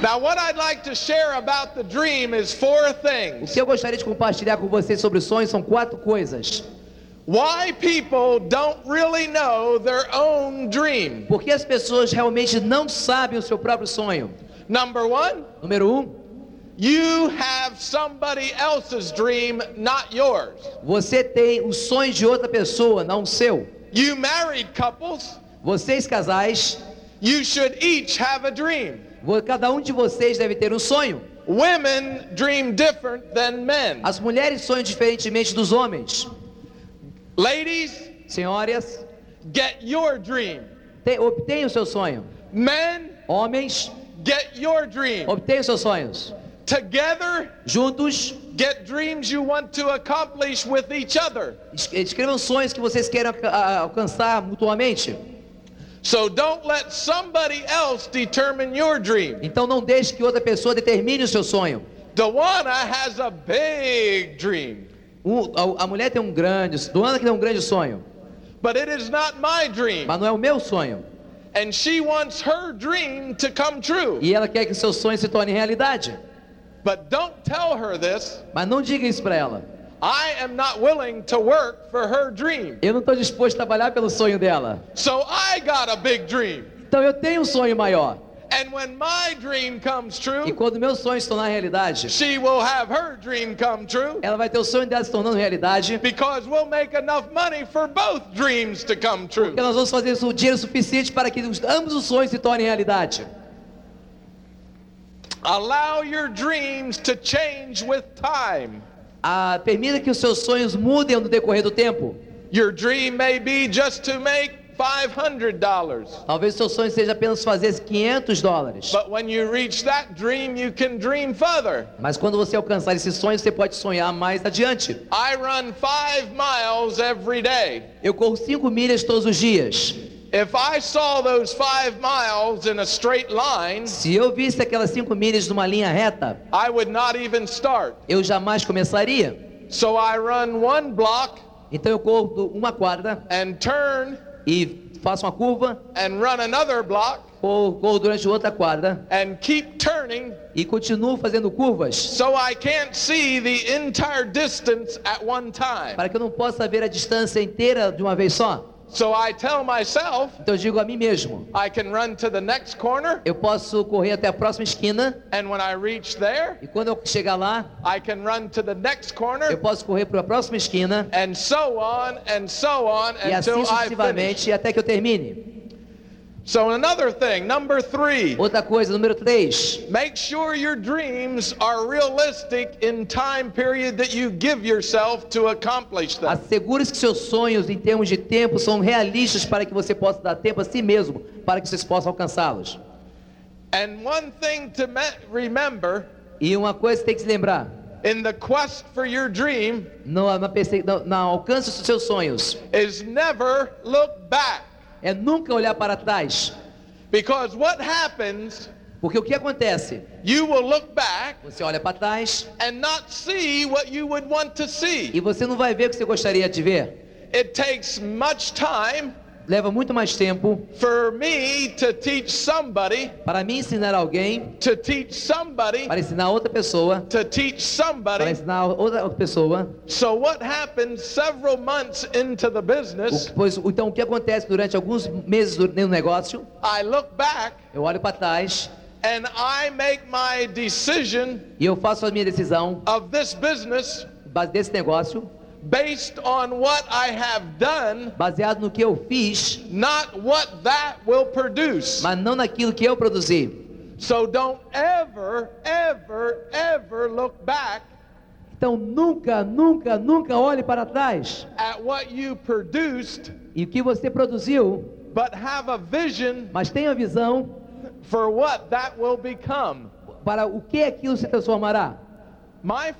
Now, what I'd like to share about the dream is four O things. que eu gostaria de compartilhar com vocês sobre sonhos são quatro coisas. Why people don't really know their own dream. Porque as pessoas realmente não sabem o seu próprio sonho. Number one, Número um, you have somebody else's dream, not yours. você tem o sonho de outra pessoa, não o seu. You married couples, Vocês casais, you should each have a dream. Cada um de vocês deve ter um sonho. Women dream different than men. As mulheres sonham diferentemente dos homens. Ladies, Senhoras, get your dream. te- obtenham o seu sonho. Men, Homens, get your dream. obtenham seus sonhos. Together, Juntos, get dreams you want to accomplish with each other. es- escrevam sonhos que vocês a- alcançar mutuamente. So don't let somebody else determine your dream. Então não deixe que outra pessoa determine o seu sonho. Dewana has a big dream, Um- a, a mulher tem um grande, Duana que tem um grande sonho, but it is not my dream. mas não é o meu sonho. And she wants her dream to come true. E ela quer que seu sonho se torne realidade. But don't tell her this. Mas não diga isso para ela. I am not willing to work for her dream. Eu não estou disposto a trabalhar pelo sonho dela. So I got a big dream. Então eu tenho um sonho maior. And when my dream comes E true, quando meu sonho se tornar realidade, she will have her dream come true ela vai ter o sonho dela se tornando realidade. because we'll make enough money for both dreams to come true. Porque nós vamos fazer o dinheiro suficiente para que os- ambos os sonhos se tornem realidade. Allow your dreams to change with time. Ah, permita que os seus sonhos mudem no decorrer do tempo. Your dream may be just to make $500. Talvez seu sonho seja apenas fazer 500 dólares. But when you reach that dream, you can dream further. Mas quando você alcançar esse sonho, você pode sonhar mais adiante. I run five miles every day. Eu corro 5 milhas todos os dias. If I saw those five miles in a straight line, Se eu visse aquelas 5 milhas numa linha reta, I would not even start. eu jamais começaria. So I run one block Então eu corro uma quadra and turn e faço uma curva, and run another block corro, corro durante outra quadra and keep turning e continuo fazendo curvas so I can't see the entire distance at one time. para que eu não possa ver a distância inteira de uma vez só. So I tell myself Então eu digo a mim mesmo, I can run to the next corner eu posso correr até a próxima esquina and when I reach there, e quando eu chegar lá, I can run to the next eu corner posso correr para a próxima esquina and so on and so on e assim sucessivamente até que eu termine. So another thing, number 3, Outra coisa, número 3. make sure your dreams are realistic in time period that you give yourself to accomplish them. Assegure-se que seus sonhos em termos de tempo são realistas para que você possa dar tempo a si mesmo para que vocês possam alcançá-los. And one thing to me- remember E uma coisa que tem que se lembrar, in the quest for your dream no, na, na alcance dos seus sonhos, is never look back. É nunca olhar para trás. Because what happens, Porque o que acontece? you will look back Você olha para trás and not see what you would want to see. e você não vai ver o que você gostaria de ver. It takes much time Leva muito mais tempo for me to teach somebody, para mim ensinar alguém, to teach somebody, para ensinar outra pessoa, to teach para ensinar outra pessoa. So what happens several months into the O, business, pois, então o que acontece durante alguns meses no negócio? I look back Eu olho para trás and I make my decision e eu faço a minha decisão of this business desse negócio, based on what I have done, baseado no que eu fiz, not what that will produce. mas não naquilo que eu produzi. So don't ever, ever, ever look back Então nunca, nunca, nunca olhe para trás. at what you produced, E o que você produziu, but have a vision mas tenha visão for what that will become. para o que aquilo se transformará. A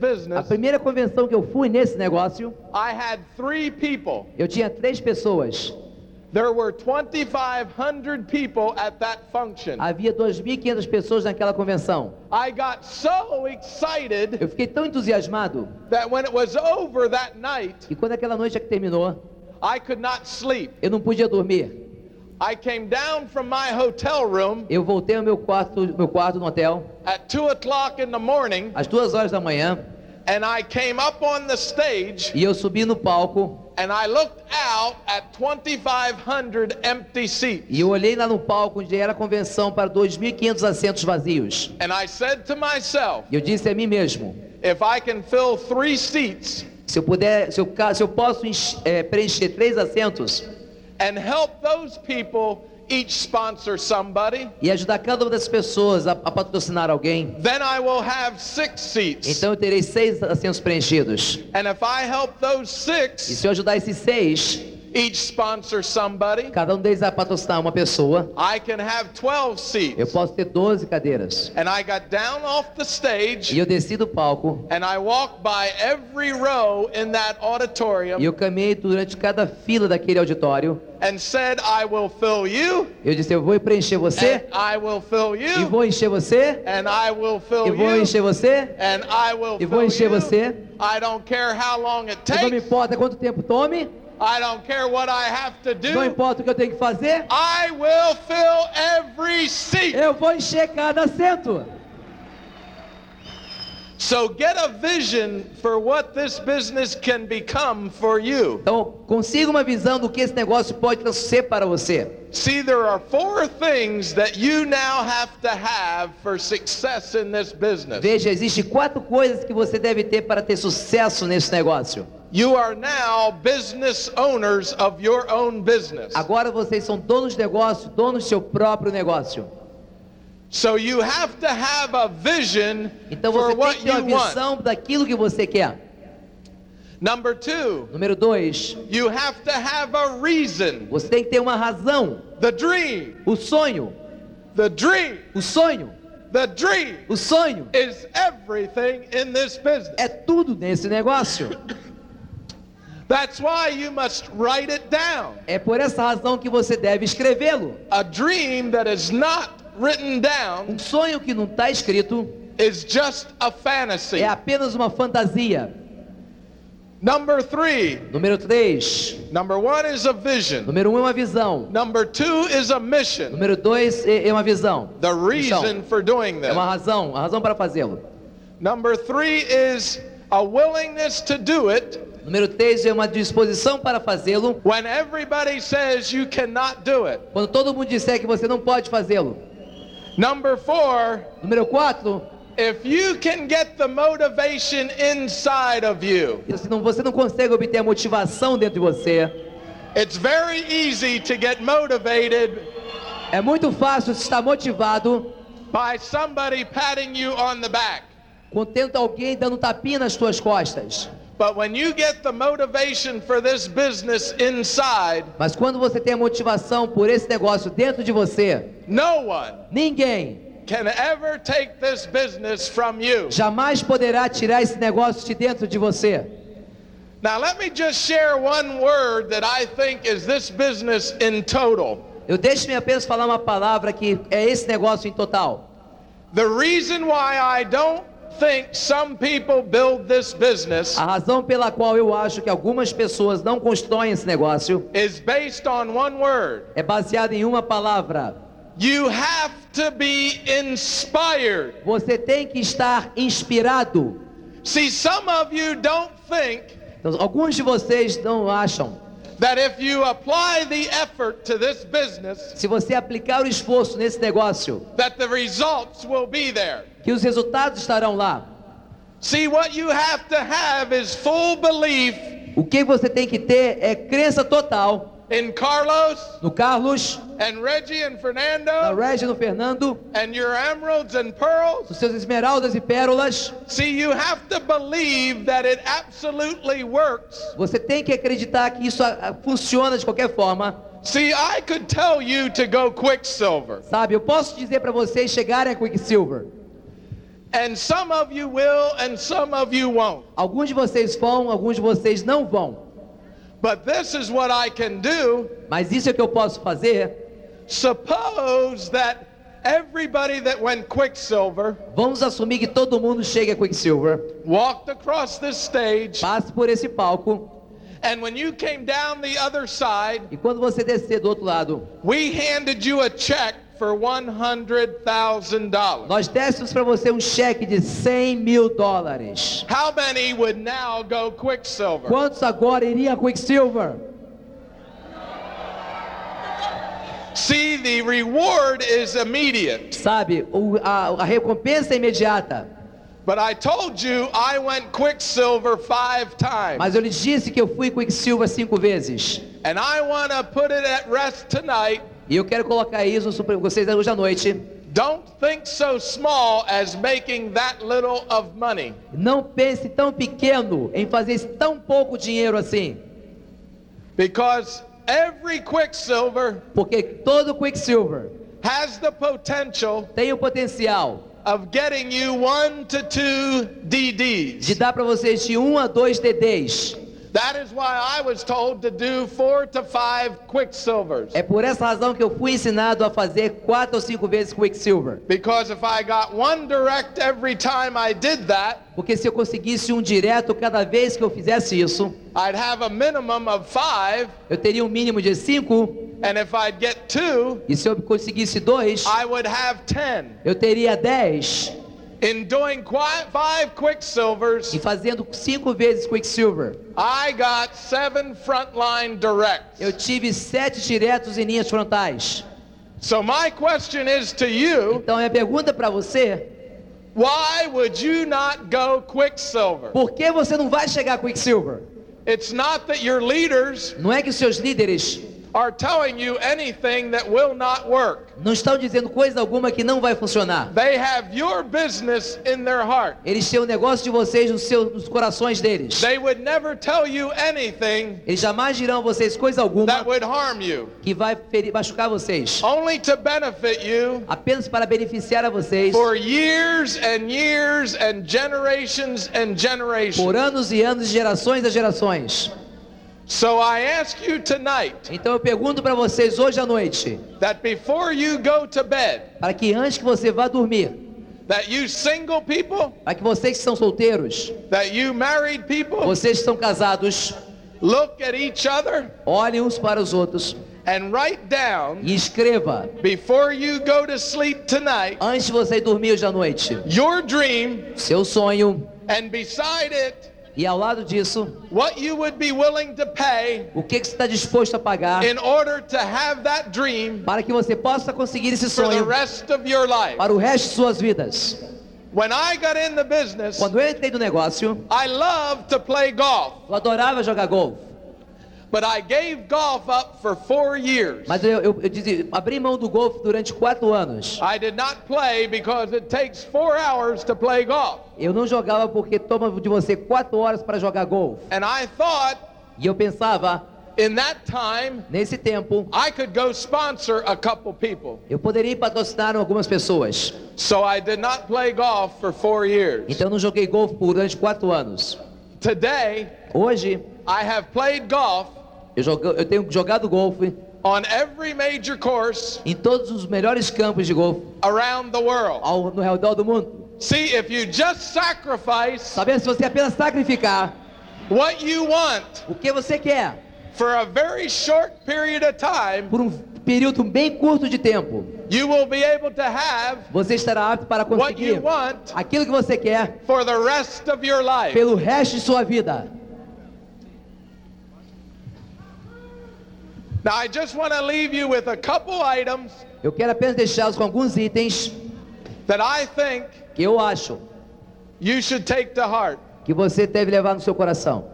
business, primeira convenção que eu fui nesse negócio, I had three people. eu tinha três pessoas. There were 2,500 people at that function. Havia 2.500 pessoas naquela convenção. I got so excited Eu fiquei tão entusiasmado that when it was over that night, que quando aquela noite terminou, I could not sleep. eu não podia dormir. I came down from my hotel room Eu voltei ao meu quarto, meu quarto no hotel, at 2 o'clock in the morning às duas horas da manhã, and I came up on the stage e eu subi no palco and I looked out at 2,500 empty seats. e eu olhei lá no palco onde era a convenção para 2.500 assentos vazios. And I said to myself, E eu disse a mim mesmo, if I can fill three seats se eu puder, se eu, se eu posso eh, preencher três assentos and help those people each sponsor somebody, e ajudar cada uma das pessoas a, a patrocinar alguém, then I will have six seats. então eu terei seis assentos preenchidos. And if I help those E six se eu ajudar esses seis, each sponsor somebody, cada um deles a patrocinar uma pessoa, I can have 12 eu seats. posso ter 12 cadeiras. And I got down off the E stage eu desci do palco and I walked by every row in that e auditorium eu caminhei durante cada fila daquele auditório. and said, I will fill you, Eu disse, eu vou preencher você, and I will fill e you, vou encher você, and I will e fill vou you, encher você. and I will E vou fill encher you. você. I don't care how long it Não me takes. importa quanto tempo tome, I don't care what I have to não do. importa o que eu tenho que fazer, I will fill every seat. eu vou encher cada assento. So get a vision for what this business can become for you. Então, consiga uma visão do que esse negócio pode ser para você. See, there are four things that you now have to have for success in this business. Veja, existem quatro coisas que você deve ter para ter sucesso nesse negócio. You are now business owners of your own business. Agora vocês são donos de negócio, donos do seu próprio negócio. So you have to have a vision Então for você tem que ter uma want. visão daquilo que você quer. Number two, Número dois, you have to have a reason. você tem que ter uma razão. The dream, O sonho, the dream, o sonho, the dream o sonho is everything in this business. é tudo nesse negócio. That's why you must write it down. É por essa razão que você deve escrevê-lo. A dream that is not written down Um sonho que não está escrito is just a fantasy. é apenas uma fantasia. Number three, Número 3. number one is a vision. Número 1 um é uma visão. Number two is a mission. Número 2 é é uma visão. The reason for doing É uma this. razão, a razão para fazê-lo. Number three is a willingness to do it Número 3 é uma disposição para fazê-lo when everybody says you cannot do it. quando todo mundo disser que você não pode fazê-lo. Number four, Número 4, if you can get the motivation inside of you, se não- você não consegue obter a motivação dentro de você, it's very easy to get motivated é muito fácil estar motivado by somebody patting you on the back. com tendo alguém dando tapinha nas suas costas. But when you get the motivation for this business inside, Mas quando você tem a motivação por esse negócio dentro de você, no one ninguém can ever take this business from you. jamais poderá tirar esse negócio de dentro de você. Now, let me just share one word that I think is this business in total. Eu deixo-me apenas falar uma palavra que é esse negócio em total. The reason why I don't think some people build this business A razão pela qual eu acho que algumas pessoas não constroem esse negócio is based on one word. é baseada em uma palavra. You have to be inspired. Você tem que estar inspirado. See, some of you don't think Então, alguns de vocês não acham. That if you apply the effort to this business, Se você aplicar o esforço nesse negócio, that the results will be there. que os resultados estarão lá. See, what you have to have is full belief O que você tem que ter é crença total in Carlos no Carlos, and Reggie and na Fernando Reggie, no Fernando, and your emeralds and pearls. nos seus esmeraldas e pérolas. See, you have to believe that it absolutely works. Você tem que acreditar que isso ah, ah, funciona de qualquer forma. See, I could tell you to go Quicksilver, Sabe, eu posso dizer para vocês chegarem a Quicksilver. and some of you will, and some of you won't. Alguns de vocês vão, alguns de vocês não vão. But this is what I can do. Mas isso é o que eu posso fazer. Suppose that everybody that went Quicksilver Vamos assumir que todo mundo chegue a Quicksilver, walked across this stage passe por esse palco And when you came down the other side, E quando você descer do outro lado, we handed you a check for $100,000. nós dessemos para você um cheque de 100 mil dólares. How many would now go Quicksilver? Quantos agora iriam Quicksilver? See, the reward is immediate. Sabe, o- a, a recompensa é imediata. But I told you I went Quicksilver five times. Mas eu lhes disse que eu fui Quicksilver cinco vezes. And I want to put it at rest tonight. E eu quero colocar isso sobre vocês hoje à noite. Don't think so small as making that little of money. Não pense tão pequeno em fazer tão pouco dinheiro assim. Because every Quicksilver Porque todo Quicksilver has the potential tem o potencial of getting you one to two de DDs. dar para vocês de 1 a 2 DDs. That is why I was told to do four to five Quicksilvers. É por essa razão que eu fui ensinado a fazer quatro ou cinco vezes Quicksilver. Because if I got one direct every time I did that, Porque se eu conseguisse um direto cada vez que eu fizesse isso, I'd have a minimum of five. eu teria um mínimo de cinco. And if I'd get two, E se eu conseguisse dois, I would have ten. eu teria dez. In doing five Quicksilvers, E fazendo cinco vezes Quicksilver, I got seven frontline directs. eu tive sete diretos em linhas frontais. So my question is to you, Então, minha pergunta para você, why would you not go Quicksilver? por que você não vai chegar Quicksilver? It's not that your leaders Não é que seus líderes are telling you anything that will not work. não estão dizendo coisa alguma que não vai funcionar. They have your business in their heart. Eles têm o negócio de vocês nos, seus, nos corações deles. They would never tell you anything Eles jamais dirão a vocês coisa alguma that would harm you, que vai ferir, machucar vocês. only to benefit you Apenas para beneficiar a vocês for years and years and generations and generations. por anos e anos, gerações a gerações. So I ask you tonight Então eu pergunto para vocês hoje à noite, that before you go to bed, para que antes que você vá dormir, that you single people, para que vocês que são solteiros, that you married people, vocês que são casados, look at each other olhem uns para os outros and write down e escreva. before you go to sleep tonight antes de você dormir hoje à noite, your dream seu sonho and beside it e ao lado disso, what you would be willing to pay o que, que você está disposto a pagar in order to have that dream para que você possa conseguir esse for the sonho rest of your life. para o resto de suas vidas. When I got in the business, Quando eu entrei no negócio, I loved to play golf, eu adorava jogar golfe. Mas eu, eu, eu dizia, abri mão do golfe durante quatro anos. I did not play because it takes four hours to play golf. Eu não jogava porque toma de você quatro horas para jogar golfe. And I thought E eu pensava, in that time nesse tempo, I could go sponsor a couple people. eu poderia patrocinar algumas pessoas. So I did not play golf for four years. Então não joguei golfe por durante quatro anos. Today, Hoje, I have played golf eu, jogo, eu tenho jogado golfe on every major course em todos os melhores campos de golfe around the world. ao, no redor do mundo. See, if you just sacrifice Sabendo se você apenas sacrificar what you want o que você quer for a very short period of time, por um período bem curto de tempo, you will be able to have você estará apto para what conseguir you want aquilo que você quer for the rest of your life. pelo resto de sua vida. Now, I just want to leave you with a couple items Eu quero apenas deixá-los com alguns itens that I think que eu acho you should take to heart. que você deve levar no seu coração.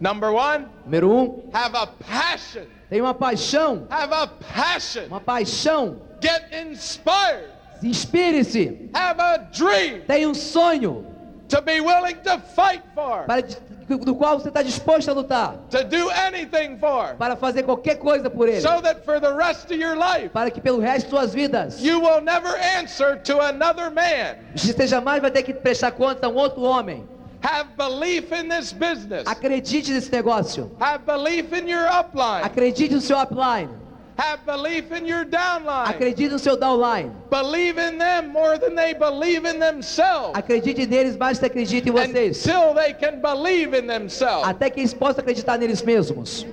Number one, Número um, have a passion. tenha uma paixão, Have a passion. uma paixão. Get inspired. Inspire-se, Have a dream tenha um sonho to be willing to fight for, para, do qual você está disposto a lutar, to do anything for, para fazer qualquer coisa por ele, so that for the rest of your life, para que pelo resto de suas vidas you will never answer to another man. você jamais vai ter que prestar conta a um outro homem. Have belief in this business. Acredite nesse negócio, Have belief in your upline. acredite no seu upline, Have belief in your downline. Acredite no seu downline. Believe in them more than they believe in themselves. Acredite neles mais do que acredite em vocês. Until they can believe in themselves. Até que eles possam acreditar neles mesmos.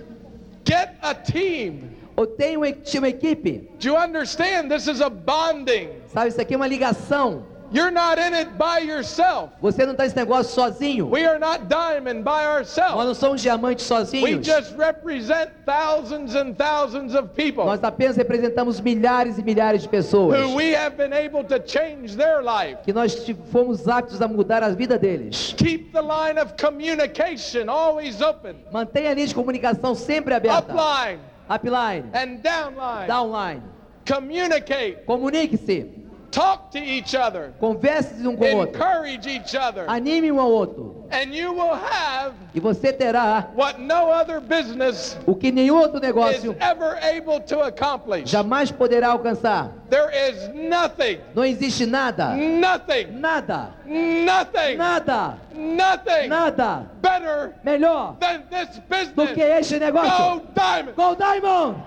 Get a team. Ou tenha uma equipe. Do you understand? This is a bonding. Sabe, isso aqui é uma ligação. You're not in it by yourself. Você não está nesse negócio sozinho. We are not diamond by Nós ourselves. não somos diamantes We sozinhos. just represent thousands and thousands of people Nós apenas representamos milhares e milhares de pessoas. who we have been able to change their life. Que nós fomos aptos a mudar a vida deles. Keep the line of communication always open. Mantenha a linha de comunicação sempre aberta. Upline Upline, and downline. downline. Communicate. Comunique-se. Talk to each other. Converse um com o outro. Encourage each other. Anime um ao outro. And you will have E você terá what no other business o que nenhum outro is negócio ever able to accomplish. jamais poderá alcançar. There is nothing, Não existe nada. nothing, Nada. nothing, Nada. nothing Nada. better Melhor than this do que business. este negócio. Go Diamond! Go Diamond!